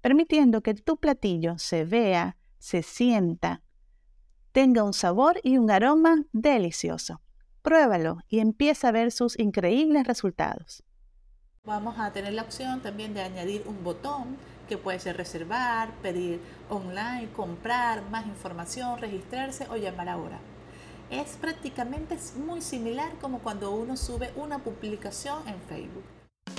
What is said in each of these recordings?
permitiendo que tu platillo se vea, se sienta, tenga un sabor y un aroma delicioso. Pruébalo y empieza a ver sus increíbles resultados. Vamos a tener la opción también de añadir un botón que puede ser reservar, pedir online, comprar más información, registrarse o llamar ahora. Es prácticamente muy similar como cuando uno sube una publicación en Facebook.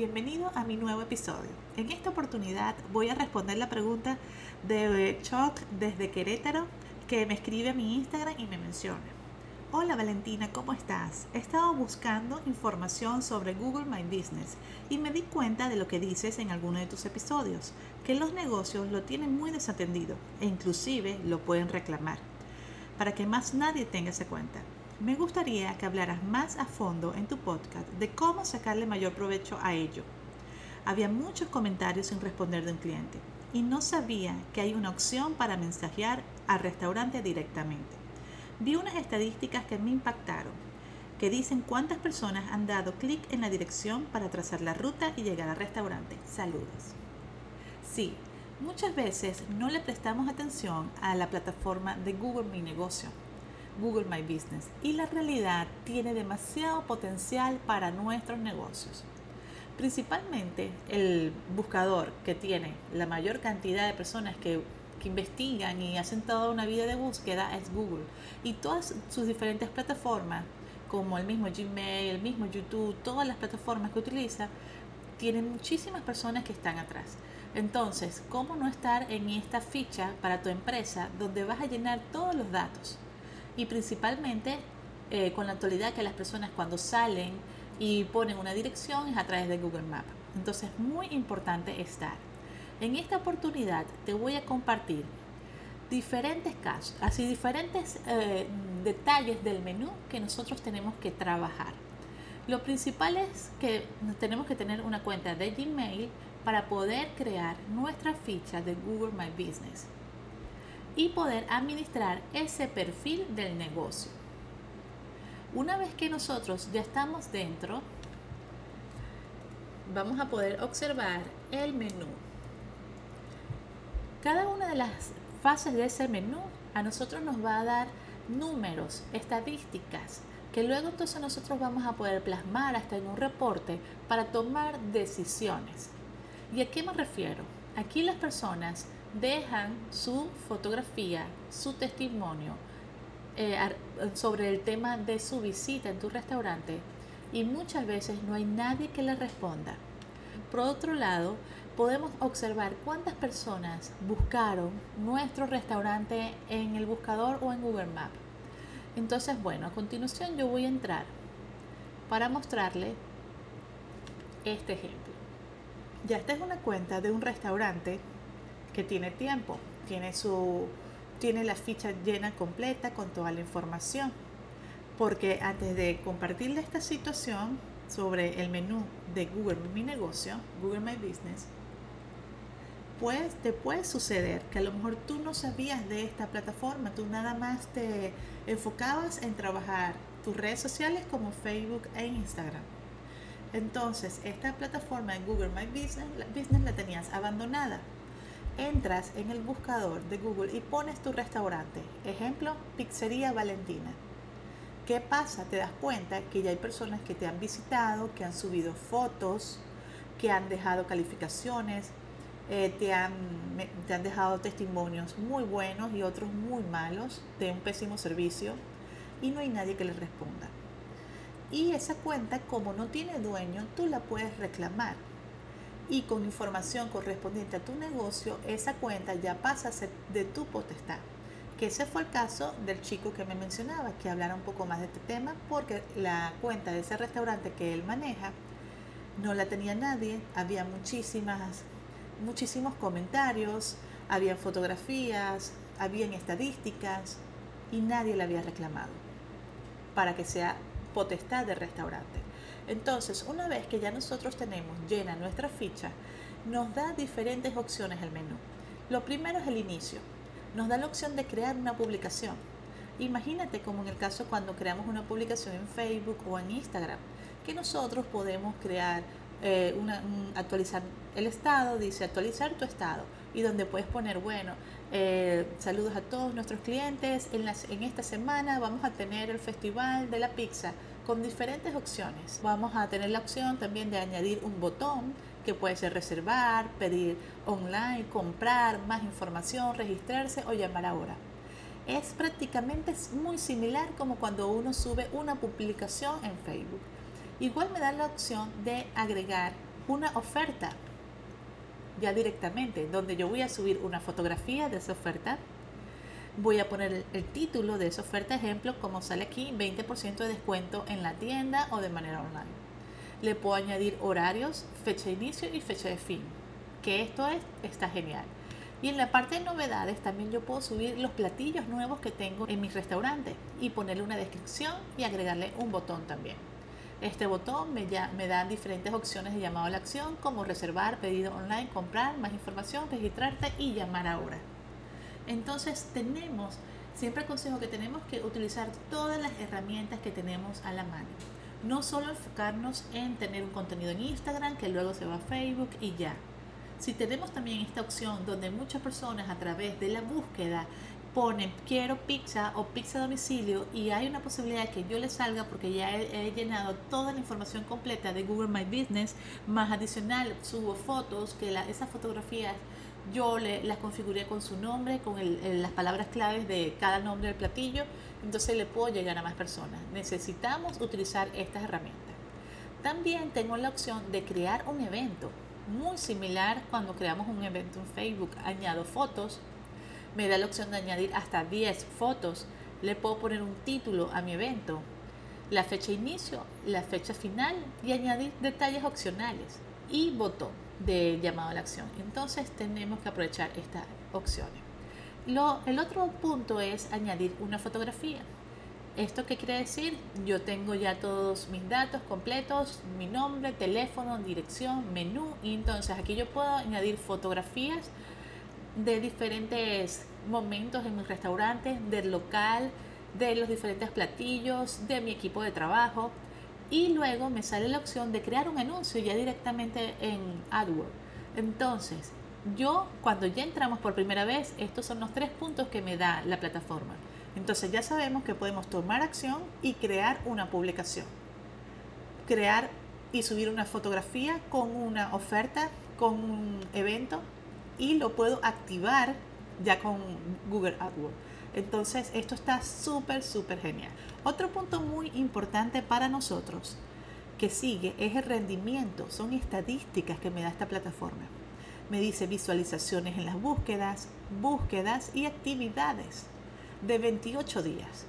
Bienvenido a mi nuevo episodio. En esta oportunidad voy a responder la pregunta de Choc desde Querétaro que me escribe a mi Instagram y me menciona. Hola Valentina, ¿cómo estás? He estado buscando información sobre Google My Business y me di cuenta de lo que dices en alguno de tus episodios, que los negocios lo tienen muy desatendido e inclusive lo pueden reclamar, para que más nadie tenga esa cuenta. Me gustaría que hablaras más a fondo en tu podcast de cómo sacarle mayor provecho a ello. Había muchos comentarios sin responder de un cliente y no sabía que hay una opción para mensajear al restaurante directamente. Vi unas estadísticas que me impactaron, que dicen cuántas personas han dado clic en la dirección para trazar la ruta y llegar al restaurante. Saludos. Sí, muchas veces no le prestamos atención a la plataforma de Google Mi Negocio Google My Business y la realidad tiene demasiado potencial para nuestros negocios. Principalmente el buscador que tiene la mayor cantidad de personas que, investigan y hacen toda una vida de búsqueda es Google y todas sus diferentes plataformas como el mismo Gmail, el mismo YouTube, todas las plataformas que utiliza, tienen muchísimas personas que están atrás. Entonces, ¿cómo no estar en esta ficha para tu empresa donde vas a llenar todos los datos? Y principalmente eh, con la actualidad que las personas cuando salen y ponen una dirección es a través de Google Maps. Entonces es muy importante estar. En esta oportunidad te voy a compartir diferentes casos, así diferentes eh, detalles del menú que nosotros tenemos que trabajar. Lo principal es que tenemos que tener una cuenta de Gmail para poder crear nuestra ficha de Google My Business y poder administrar ese perfil del negocio. Una vez que nosotros ya estamos dentro, vamos a poder observar el menú. Cada una de las fases de ese menú a nosotros nos va a dar números, estadísticas, que luego entonces nosotros vamos a poder plasmar hasta en un reporte para tomar decisiones. ¿Y a qué me refiero? Aquí las personas dejan su fotografía, su testimonio eh, sobre el tema de su visita en tu restaurante y muchas veces no hay nadie que le responda. Por otro lado, podemos observar cuántas personas buscaron nuestro restaurante en el buscador o en Google Maps. Entonces, bueno, a continuación yo voy a entrar para mostrarle este ejemplo. Ya esta es una cuenta de un restaurante que tiene tiempo, tiene, su, tiene la ficha llena completa con toda la información. Porque antes de compartirle esta situación sobre el menú de Google Mi Negocio, Google My Business, pues te puede suceder que a lo mejor tú no sabías de esta plataforma, tú nada más te enfocabas en trabajar tus redes sociales como Facebook e Instagram. Entonces, esta plataforma de Google My Business, Business la tenías abandonada entras en el buscador de Google y pones tu restaurante, ejemplo, Pizzería Valentina. ¿Qué pasa? Te das cuenta que ya hay personas que te han visitado, que han subido fotos, que han dejado calificaciones eh, te, han, te han dejado testimonios muy buenos y otros muy malos de un pésimo servicio y no hay nadie que les responda. Y esa cuenta, como no tiene dueño, tú la puedes reclamar. Y con información correspondiente a tu negocio, esa cuenta ya pasa a ser de tu potestad. Que ese fue el caso del chico que me mencionaba, que hablara un poco más de este tema, porque la cuenta de ese restaurante que él maneja no la tenía nadie, había muchísimas, muchísimos comentarios, había fotografías, habían estadísticas y nadie la había reclamado para que sea potestad del restaurante. Entonces, una vez que ya nosotros tenemos llena nuestra ficha, nos da diferentes opciones el menú. Lo primero es el inicio. Nos da la opción de crear una publicación. Imagínate como en el caso cuando creamos una publicación en Facebook o en Instagram, que nosotros podemos crear, eh, actualizar el estado, dice actualizar tu estado, y donde puedes poner, bueno, eh, saludos a todos nuestros clientes, en, en esta semana vamos a tener el Festival de la Pizza con diferentes opciones. Vamos a tener la opción también de añadir un botón que puede ser reservar, pedir online, comprar, más información, registrarse o llamar ahora. Es prácticamente muy similar como cuando uno sube una publicación en Facebook. Igual me da la opción de agregar una oferta ya directamente, donde yo voy a subir una fotografía de esa oferta, voy a poner el, título de esa oferta, ejemplo, como sale aquí, 20% de descuento en la tienda o de manera online. Le puedo añadir horarios, fecha de inicio y fecha de fin, que esto es, está genial. Y en la parte de novedades también yo puedo subir los platillos nuevos que tengo en mi restaurante y ponerle una descripción y agregarle un botón también. Este botón me, me da diferentes opciones de llamado a la acción como reservar, pedido online, comprar, más información, registrarte y llamar ahora. Entonces tenemos, siempre aconsejo que tenemos que utilizar todas las herramientas que tenemos a la mano. No solo enfocarnos en tener un contenido en Instagram que luego se va a Facebook y ya. Si tenemos también esta opción donde muchas personas a través de la búsqueda ponen quiero pizza o pizza domicilio y hay una posibilidad de que yo le salga porque ya he, llenado toda la información completa de Google My Business, más adicional subo fotos, que esas fotografías yo le, las configuré con su nombre, con las palabras claves de cada nombre del platillo, entonces le puedo llegar a más personas. Necesitamos utilizar estas herramientas. También tengo la opción de crear un evento, muy similar cuando creamos un evento en Facebook. Añado fotos, me da la opción de añadir hasta 10 fotos. Le puedo poner un título a mi evento, la fecha de inicio, la fecha final y añadir detalles opcionales y botón de llamado a la acción. Entonces tenemos que aprovechar estas opciones. Lo, el otro punto es añadir una fotografía. ¿Esto qué quiere decir? Yo tengo ya todos mis datos completos, mi nombre, teléfono, dirección, menú y entonces aquí yo puedo añadir fotografías de diferentes momentos en mi restaurante, del local, de los diferentes platillos, de mi equipo de trabajo. Y luego me sale la opción de crear un anuncio ya directamente en AdWords. Entonces, yo cuando ya entramos por primera vez, estos son los tres puntos que me da la plataforma. Entonces ya sabemos que podemos tomar acción y crear una publicación. Crear y subir una fotografía con una oferta, con un evento y lo puedo activar ya con Google AdWords. Entonces, esto está súper, súper genial. Otro punto muy importante para nosotros que sigue es el rendimiento, son estadísticas que me da esta plataforma. Me dice visualizaciones en las búsquedas, búsquedas y actividades de 28 días.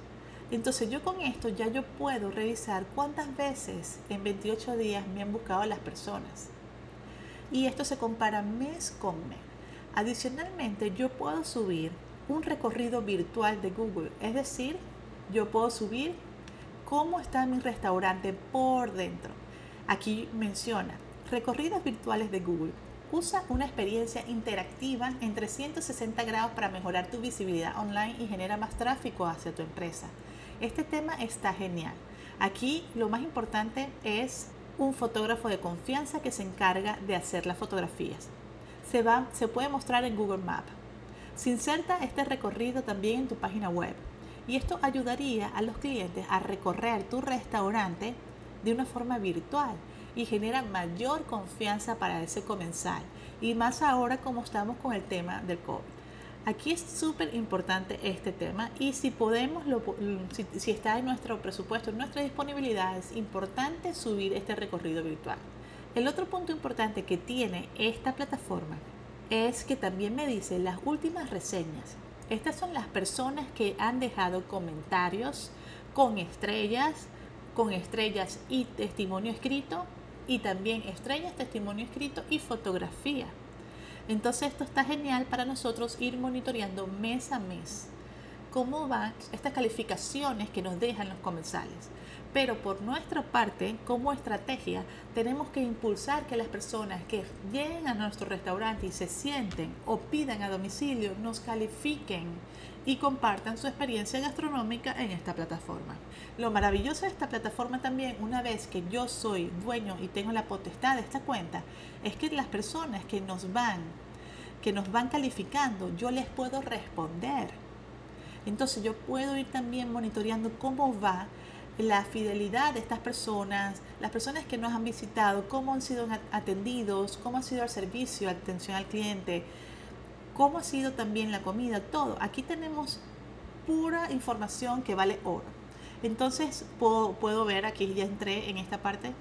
Entonces yo con esto ya yo puedo revisar cuántas veces en 28 días me han buscado las personas. Y esto se compara mes con mes. Adicionalmente, yo puedo subir un recorrido virtual de Google, es decir, yo puedo subir cómo está mi restaurante por dentro. Aquí menciona recorridos virtuales de Google. Usa una experiencia interactiva en 360 grados para mejorar tu visibilidad online y genera más tráfico hacia tu empresa. Este tema está genial. Aquí lo más importante es un fotógrafo de confianza que se encarga de hacer las fotografías se, va, se puede mostrar en Google Maps. Se inserta este recorrido también en tu página web y esto ayudaría a los clientes a recorrer tu restaurante de una forma virtual y genera mayor confianza para ese comensal Y más ahora como estamos con el tema del COVID. Aquí es súper importante este tema y si podemos, si, si, está en nuestro presupuesto, en nuestra disponibilidad, es importante subir este recorrido virtual. El otro punto importante que tiene esta plataforma es que también me dice las últimas reseñas. Estas son las personas que han dejado comentarios con estrellas, con estrellas y testimonio escrito y también estrellas, testimonio escrito y fotografía. Entonces esto está genial para nosotros ir monitoreando mes a mes cómo van estas calificaciones que nos dejan los comensales. Pero por nuestra parte, como estrategia, tenemos que impulsar que las personas que lleguen a nuestro restaurante y se sienten o pidan a domicilio nos califiquen y compartan su experiencia gastronómica en esta plataforma. Lo maravilloso de esta plataforma también, una vez que yo soy dueño y tengo la potestad de esta cuenta, es que las personas que nos van, que nos van calificando, yo les puedo responder. Entonces yo puedo ir también monitoreando cómo va la fidelidad de estas personas, las personas que nos han visitado, cómo han sido atendidos, cómo ha sido el servicio, atención al cliente, cómo ha sido también la comida, todo. Aquí tenemos pura información que vale oro. Entonces puedo, ver, aquí ya entré en esta parte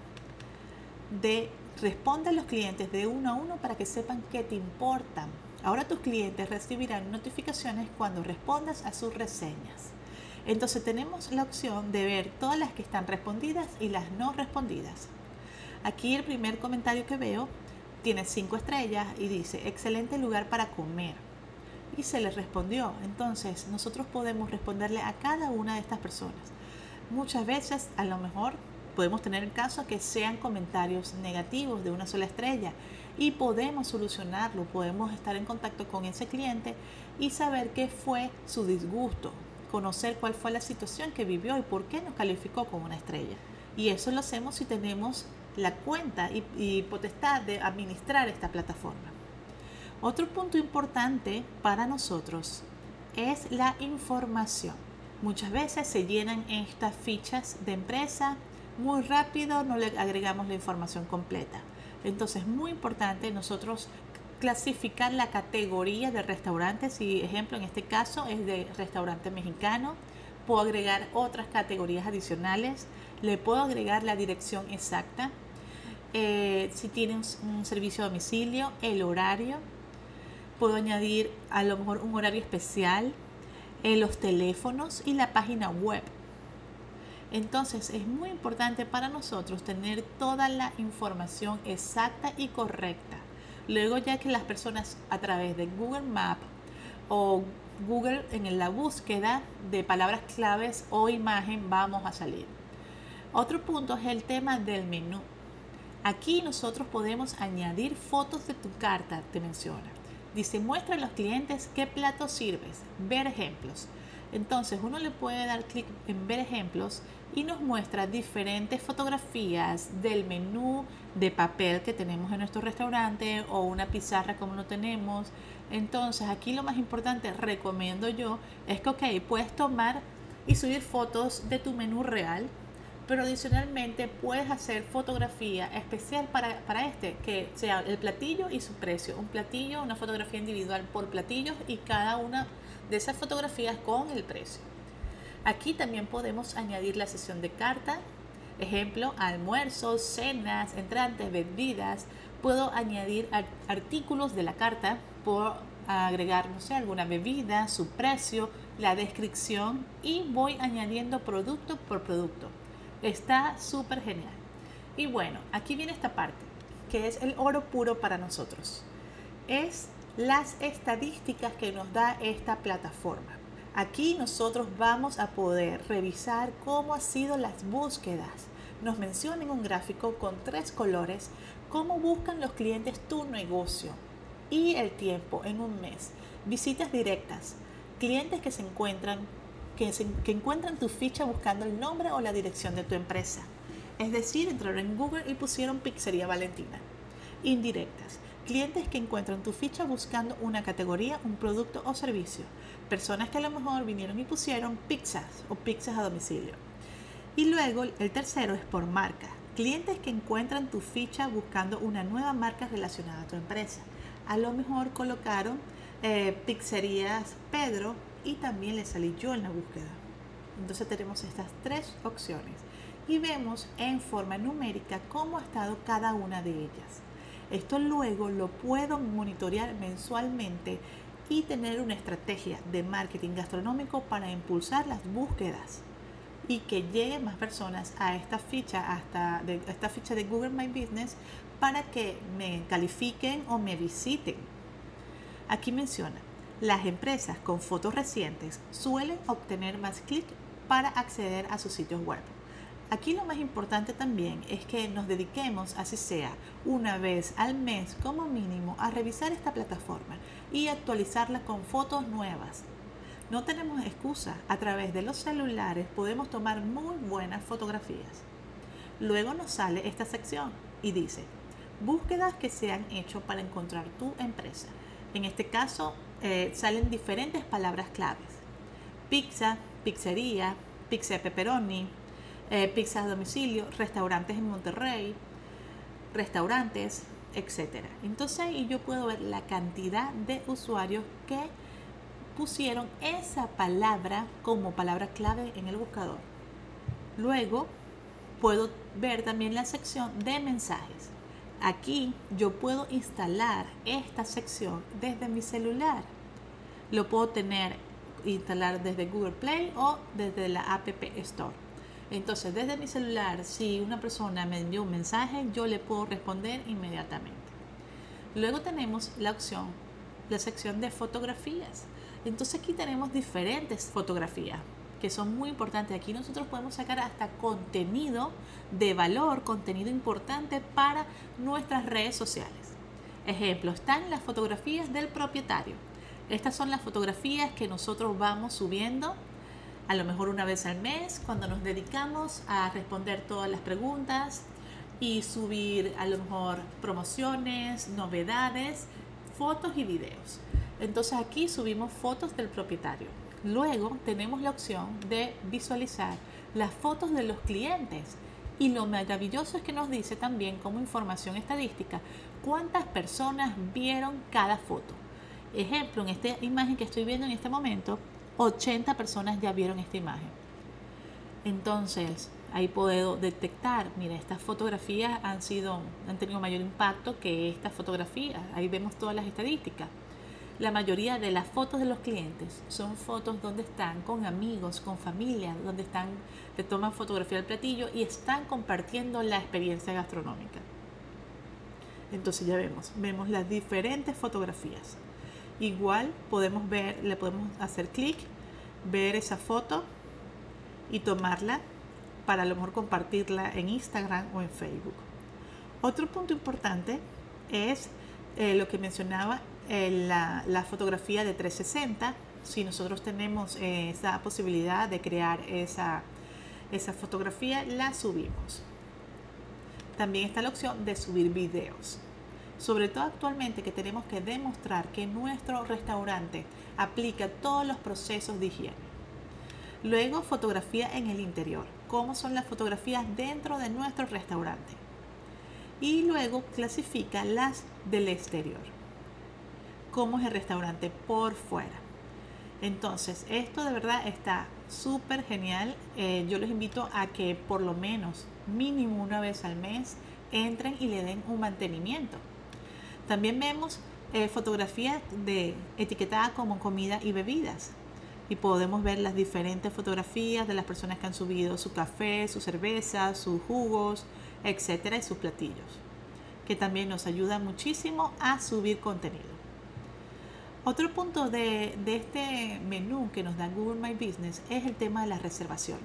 de responde a los clientes de uno a uno para que sepan qué te importan. Ahora tus clientes recibirán notificaciones cuando respondas a sus reseñas. Entonces tenemos la opción de ver todas las que están respondidas y las no respondidas. Aquí el primer comentario que veo tiene cinco estrellas y dice, excelente lugar para comer. Y se le respondió. Entonces, nosotros podemos responderle a cada una de estas personas. Muchas veces, a lo mejor, podemos tener el caso que sean comentarios negativos de una sola estrella y podemos solucionarlo, podemos estar en contacto con ese cliente y saber qué fue su disgusto, conocer cuál fue la situación que vivió y por qué nos calificó con una estrella. Y eso lo hacemos si tenemos la cuenta y, potestad de administrar esta plataforma. Otro punto importante para nosotros es la información. Muchas veces se llenan estas fichas de empresa muy rápido, no le agregamos la información completa. Entonces, muy importante nosotros clasificar la categoría de restaurantes. Si ejemplo en este caso es de restaurante mexicano, puedo agregar otras categorías adicionales. Le puedo agregar la dirección exacta eh, si tienen un servicio a domicilio, el horario. Puedo añadir a lo mejor un horario especial, en los teléfonos y la página web. Entonces es muy importante para nosotros tener toda la información exacta y correcta. Luego ya que las personas a través de Google Maps o Google en la búsqueda de palabras claves o imagen vamos a salir. Otro punto es el tema del menú. Aquí nosotros podemos añadir fotos de tu carta, te menciona. Dice, muestra a los clientes qué plato sirves, ver ejemplos. Entonces uno le puede dar clic en ver ejemplos y nos muestra diferentes fotografías del menú de papel que tenemos en nuestro restaurante o una pizarra como no tenemos. Entonces aquí lo más importante, recomiendo yo, es que, ok, puedes tomar y subir fotos de tu menú real pero adicionalmente puedes hacer fotografía especial para, para, este, que sea el platillo y su precio. Un platillo, una fotografía individual por platillos y cada una de esas fotografías con el precio. Aquí también podemos añadir la sesión de carta, ejemplo, almuerzos, cenas, entrantes, bebidas. Puedo añadir artículos de la carta, por agregar, no sé, alguna bebida, su precio, la descripción y voy añadiendo producto por producto. Está súper genial. Y bueno, aquí viene esta parte, que es el oro puro para nosotros. Es las estadísticas que nos da esta plataforma. Aquí nosotros vamos a poder revisar cómo han sido las búsquedas. Nos menciona en un gráfico con tres colores cómo buscan los clientes tu negocio y el tiempo en un mes. Visitas directas, clientes que se encuentran que, encuentran tu ficha buscando el nombre o la dirección de tu empresa. Es decir, entraron en Google y pusieron Pizzería Valentina. Indirectas. Clientes que encuentran tu ficha buscando una categoría, un producto o servicio. Personas que a lo mejor vinieron y pusieron pizzas o pizzas a domicilio. Y luego el tercero es por marca. Clientes que encuentran tu ficha buscando una nueva marca relacionada a tu empresa. a lo mejor colocaron eh, pizzerías Pedro y también le salí yo en la búsqueda. Entonces tenemos estas tres opciones y vemos en forma numérica cómo ha estado cada una de ellas. Esto luego lo puedo monitorear mensualmente y tener una estrategia de marketing gastronómico para impulsar las búsquedas y que lleguen más personas a esta ficha hasta de, esta ficha de Google My Business para que me califiquen o me visiten. Aquí menciona, las empresas con fotos recientes suelen obtener más clics para acceder a sus sitios web. Aquí lo más importante también es que nos dediquemos, así sea, una vez al mes como mínimo, a revisar esta plataforma y actualizarla con fotos nuevas. No tenemos excusa, a través de los celulares podemos tomar muy buenas fotografías. Luego nos sale esta sección y dice, búsquedas que se han hecho para encontrar tu empresa. En este caso eh, salen diferentes palabras claves. Pizza, pizzería, pizza pepperoni, eh, pizzas a domicilio, restaurantes en Monterrey, restaurantes, etc. Entonces ahí yo puedo ver la cantidad de usuarios que pusieron esa palabra como palabra clave en el buscador. Luego puedo ver también la sección de mensajes. Aquí yo puedo instalar esta sección desde mi celular. Lo puedo tener instalar desde Google Play o desde la App Store. Entonces, desde mi celular, si una persona me envió un mensaje, yo le puedo responder inmediatamente. Luego tenemos la opción, la sección de fotografías. Entonces aquí tenemos diferentes fotografías que son muy importantes. Aquí nosotros podemos sacar hasta contenido de valor, contenido importante para nuestras redes sociales. Ejemplo, están las fotografías del propietario. Estas son las fotografías que nosotros vamos subiendo a lo mejor una vez al mes, cuando nos dedicamos a responder todas las preguntas y subir a lo mejor promociones, novedades, fotos y videos. Entonces aquí subimos fotos del propietario. Luego tenemos la opción de visualizar las fotos de los clientes. Y lo maravilloso es que nos dice también como información estadística cuántas personas vieron cada foto. Ejemplo, en esta imagen que estoy viendo en este momento, 80 personas ya vieron esta imagen. Entonces, ahí puedo detectar, mira, estas fotografías han sido, han tenido mayor impacto que estas fotografías. Ahí vemos todas las estadísticas. La mayoría de las fotos de los clientes son fotos donde están con amigos, con familia, donde están, le toman fotografía del platillo y están compartiendo la experiencia gastronómica. Entonces ya vemos, vemos las diferentes fotografías. Igual podemos ver, le podemos hacer clic, ver esa foto y tomarla para a lo mejor compartirla en Instagram o en Facebook. Otro punto importante es eh, lo que mencionaba, eh, la, fotografía de 360. Si nosotros tenemos eh, esa posibilidad de crear esa, esa fotografía, la subimos. También está la opción de subir videos sobre todo actualmente que tenemos que demostrar que nuestro restaurante aplica todos los procesos de higiene. Luego, fotografía en el interior, cómo son las fotografías dentro de nuestro restaurante. Y luego clasifica las del exterior, cómo es el restaurante por fuera. Entonces, esto de verdad está súper genial. Eh, yo les invito a que por lo menos mínimo una vez al mes entren y le den un mantenimiento también vemos eh, fotografías etiquetadas como comida y bebidas. Y podemos ver las diferentes fotografías de las personas que han subido su café, su cerveza, sus jugos, etcétera, y sus platillos. Que también nos ayuda muchísimo a subir contenido. Otro punto de este menú que nos da Google My Business es el tema de las reservaciones.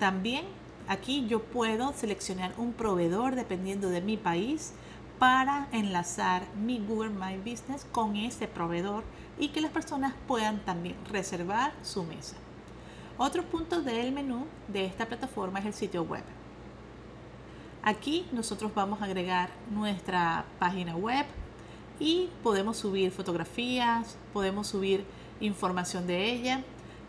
También aquí yo puedo seleccionar un proveedor dependiendo de mi país para enlazar mi Google My Business con ese proveedor y que las personas puedan también reservar su mesa. Otro punto del menú de esta plataforma es el sitio web. Aquí nosotros vamos a agregar nuestra página web y podemos subir fotografías, podemos subir información de ella,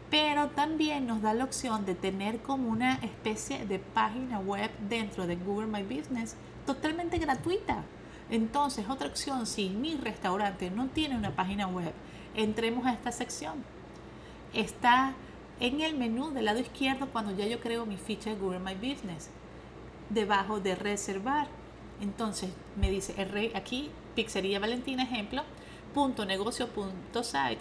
pero también nos da la opción de tener como una especie de página web dentro de Google My Business totalmente gratuita. Entonces, otra opción, si mi restaurante no tiene una página web, entremos a esta sección. Está en el menú del lado izquierdo cuando ya yo creo mi ficha de Google My Business, debajo de reservar. Entonces me dice aquí Pizzería Valentina ejemplo, punto negocio punto site.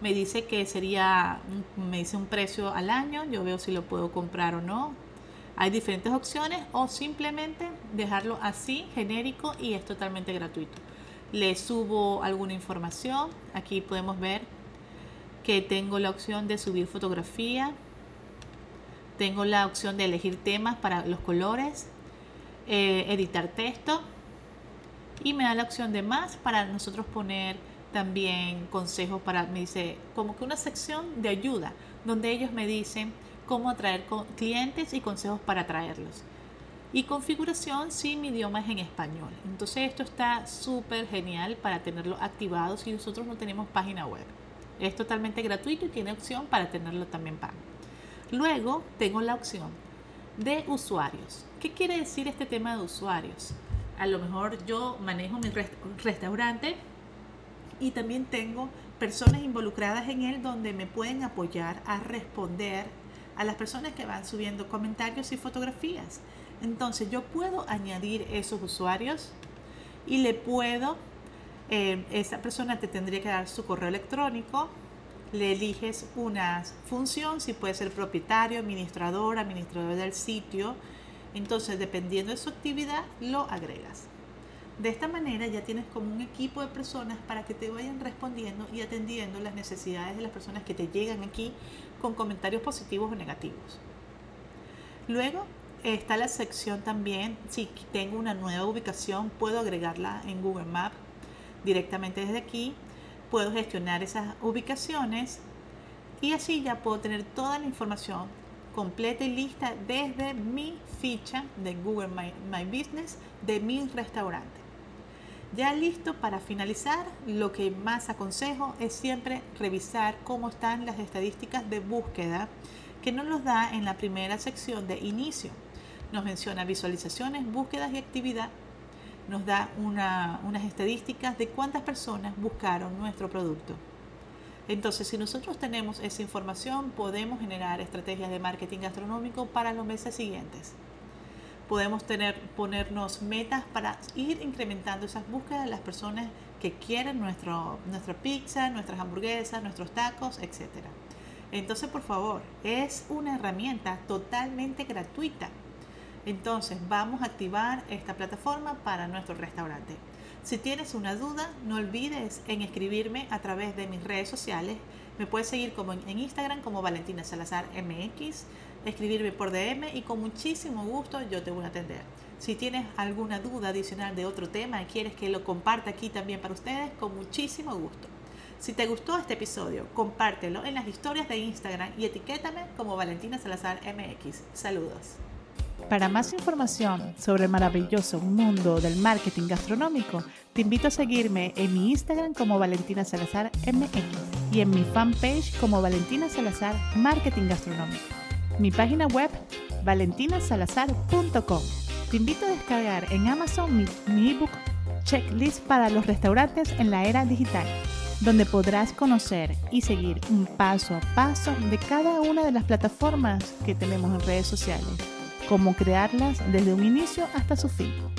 Me dice que sería, me dice un precio al año, yo veo si lo puedo comprar o no, hay diferentes opciones o simplemente dejarlo así, genérico y es totalmente gratuito. Le subo alguna información. Aquí podemos ver que tengo la opción de subir fotografía. Tengo la opción de elegir temas para los colores. Eh, editar texto. Y me da la opción de más para nosotros poner también consejos para, me dice, como que una sección de ayuda, donde ellos me dicen cómo atraer clientes y consejos para atraerlos. Y configuración si mi idioma es en español. Entonces esto está súper genial para tenerlo activado si nosotros no tenemos página web. Es totalmente gratuito y tiene opción para tenerlo también pago. Luego tengo la opción de usuarios. ¿Qué quiere decir este tema de usuarios? A lo mejor yo manejo mi restaurante y también tengo personas involucradas en él donde me pueden apoyar a responder a las personas que van subiendo comentarios y fotografías. Entonces yo puedo añadir esos usuarios y le puedo, eh, esa persona te tendría que dar su correo electrónico, le eliges una función, si puede ser propietario, administrador, administrador del sitio. Entonces, dependiendo de su actividad, lo agregas. De esta manera ya tienes como un equipo de personas para que te vayan respondiendo y atendiendo las necesidades de las personas que te llegan aquí con comentarios positivos o negativos. Luego está la sección también, si tengo una nueva ubicación, puedo agregarla en Google Maps directamente desde aquí. Puedo gestionar esas ubicaciones y así ya puedo tener toda la información completa y lista desde mi ficha de Google My, My Business de mi restaurante. Ya listo para finalizar, lo que más aconsejo es siempre revisar cómo están las estadísticas de búsqueda que nos los da en la primera sección de inicio. Nos menciona visualizaciones, búsquedas y actividad. Nos da unas estadísticas de cuántas personas buscaron nuestro producto. Entonces, si nosotros tenemos esa información, podemos generar estrategias de marketing gastronómico para los meses siguientes podemos tener, ponernos metas para ir incrementando esas búsquedas de las personas que quieren nuestro, nuestra pizza, nuestras hamburguesas, nuestros tacos, etc. Entonces, por favor, es una herramienta totalmente gratuita. Entonces, vamos a activar esta plataforma para nuestro restaurante. Si tienes una duda, no olvides en escribirme a través de mis redes sociales. Me puedes seguir como en Instagram como Valentina Salazar MX escribirme por DM y con muchísimo gusto yo te voy a atender. Si tienes alguna duda adicional de otro tema y quieres que lo comparta aquí también para ustedes, con muchísimo gusto. Si te gustó este episodio, compártelo en las historias de Instagram y etiquétame como Valentina Salazar MX. Saludos. Para más información sobre el maravilloso mundo del marketing gastronómico, te invito a seguirme en mi Instagram como Valentina Salazar MX y en mi fanpage como Valentina Salazar Marketing Gastronómico mi página web valentinasalazar.com. Te invito a descargar en Amazon mi, ebook Checklist para los restaurantes en la era digital, donde podrás conocer y seguir un paso a paso de cada una de las plataformas que tenemos en redes sociales, cómo crearlas desde un inicio hasta su fin.